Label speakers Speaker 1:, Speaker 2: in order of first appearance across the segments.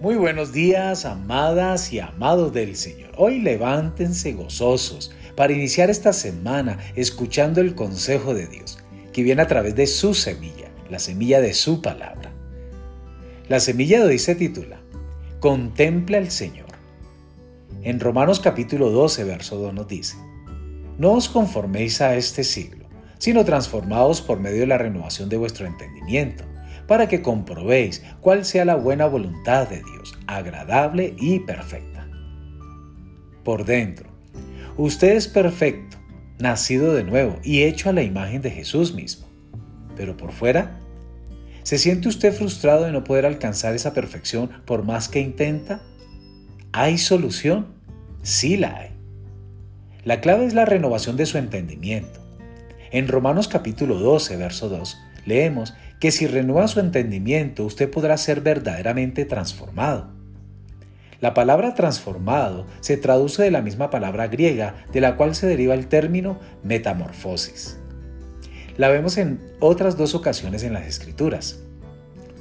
Speaker 1: Muy buenos días, amadas y amados del Señor. Hoy levántense gozosos para iniciar esta semana escuchando el consejo de Dios, que viene a través de su semilla, la semilla de su palabra. La semilla de hoy se titula Contempla al Señor. En Romanos capítulo 12, verso 2 nos dice, No os conforméis a este siglo, sino transformados por medio de la renovación de vuestro entendimiento para que comprobéis cuál sea la buena voluntad de Dios, agradable y perfecta. Por dentro, usted es perfecto, nacido de nuevo y hecho a la imagen de Jesús mismo. Pero por fuera, ¿se siente usted frustrado de no poder alcanzar esa perfección por más que intenta? ¿Hay solución? Sí la hay. La clave es la renovación de su entendimiento. En Romanos capítulo 12, verso 2, leemos que si renueva su entendimiento usted podrá ser verdaderamente transformado. La palabra transformado se traduce de la misma palabra griega de la cual se deriva el término metamorfosis. La vemos en otras dos ocasiones en las Escrituras.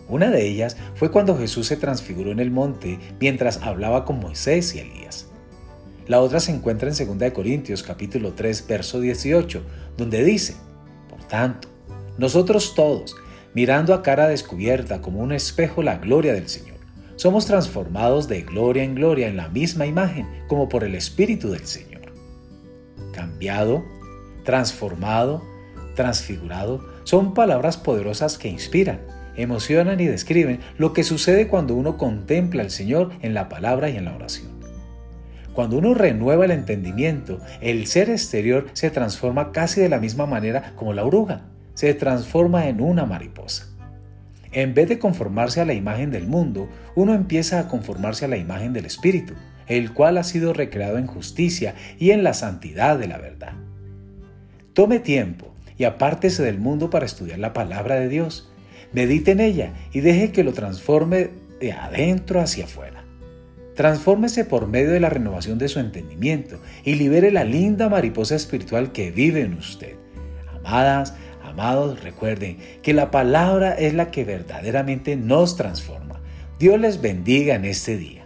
Speaker 1: Una de ellas fue cuando Jesús se transfiguró en el monte mientras hablaba con Moisés y Elías. La otra se encuentra en 2 Corintios capítulo 3 verso 18, donde dice, Por tanto, nosotros todos, mirando a cara descubierta como un espejo la gloria del Señor. Somos transformados de gloria en gloria en la misma imagen como por el Espíritu del Señor. Cambiado, transformado, transfigurado son palabras poderosas que inspiran, emocionan y describen lo que sucede cuando uno contempla al Señor en la palabra y en la oración. Cuando uno renueva el entendimiento, el ser exterior se transforma casi de la misma manera como la oruga se transforma en una mariposa. En vez de conformarse a la imagen del mundo, uno empieza a conformarse a la imagen del Espíritu, el cual ha sido recreado en justicia y en la santidad de la verdad. Tome tiempo y apártese del mundo para estudiar la palabra de Dios. Medite en ella y deje que lo transforme de adentro hacia afuera. Transfórmese por medio de la renovación de su entendimiento y libere la linda mariposa espiritual que vive en usted. Amadas, Amados, recuerden que la palabra es la que verdaderamente nos transforma. Dios les bendiga en este día.